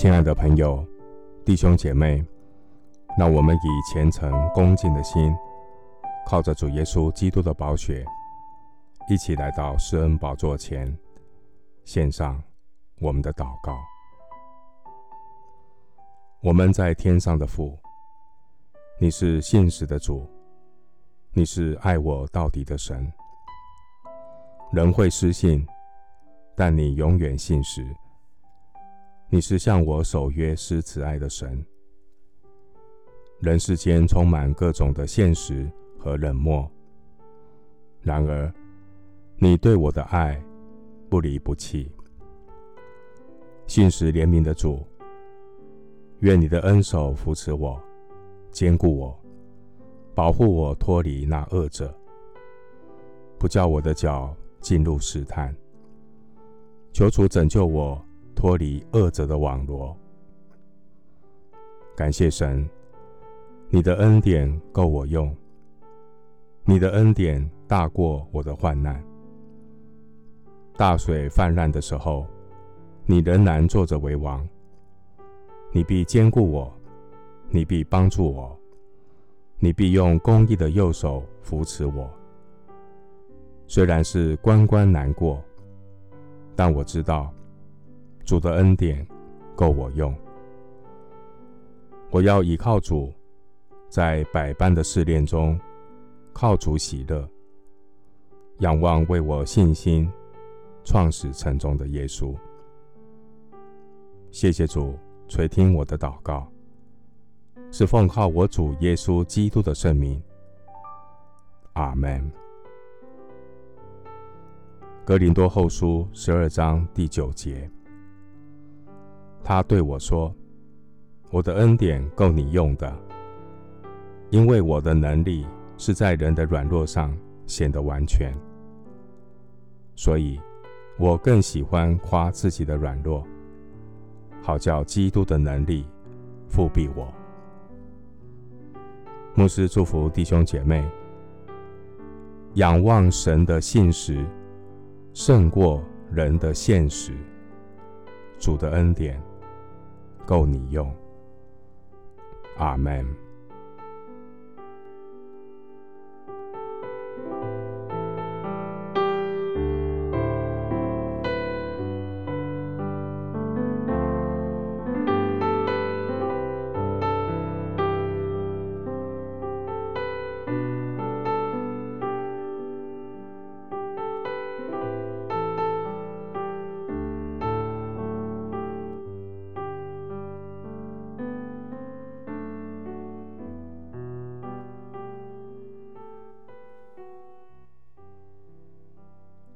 亲爱的朋友、弟兄姐妹，让我们以虔诚恭敬的心，靠着主耶稣基督的宝血，一起来到施恩宝座前，献上我们的祷告。我们在天上的父，你是信实的主，你是爱我到底的神。人会失信，但你永远信实。你是向我守约施慈爱的神。人世间充满各种的现实和冷漠，然而你对我的爱不离不弃。信实怜悯的主，愿你的恩手扶持我，坚固我，保护我脱离那恶者，不叫我的脚进入试探，求主拯救我脱离恶者的网罗。感谢神，你的恩典够我用，你的恩典大过我的患难。大水泛滥的时候，你仍然坐着为王。你必坚固我，你必帮助我，你必用公义的右手扶持我。虽然是关关难过，但我知道主的恩典够我用。我要倚靠主，在百般的试炼中靠主喜乐，仰望为我信心创始成终的耶稣。谢谢主垂听我的祷告，是奉靠我主耶稣基督的圣名。阿门。格林多后书十二章第九节，他对我说：“我的恩典够你用的，因为我的能力是在人的软弱上显得完全。所以，我更喜欢夸自己的软弱，好叫基督的能力覆庇我。”牧师祝福弟兄姐妹，仰望神的信实。胜过人的现实，主的恩典够你用。阿门。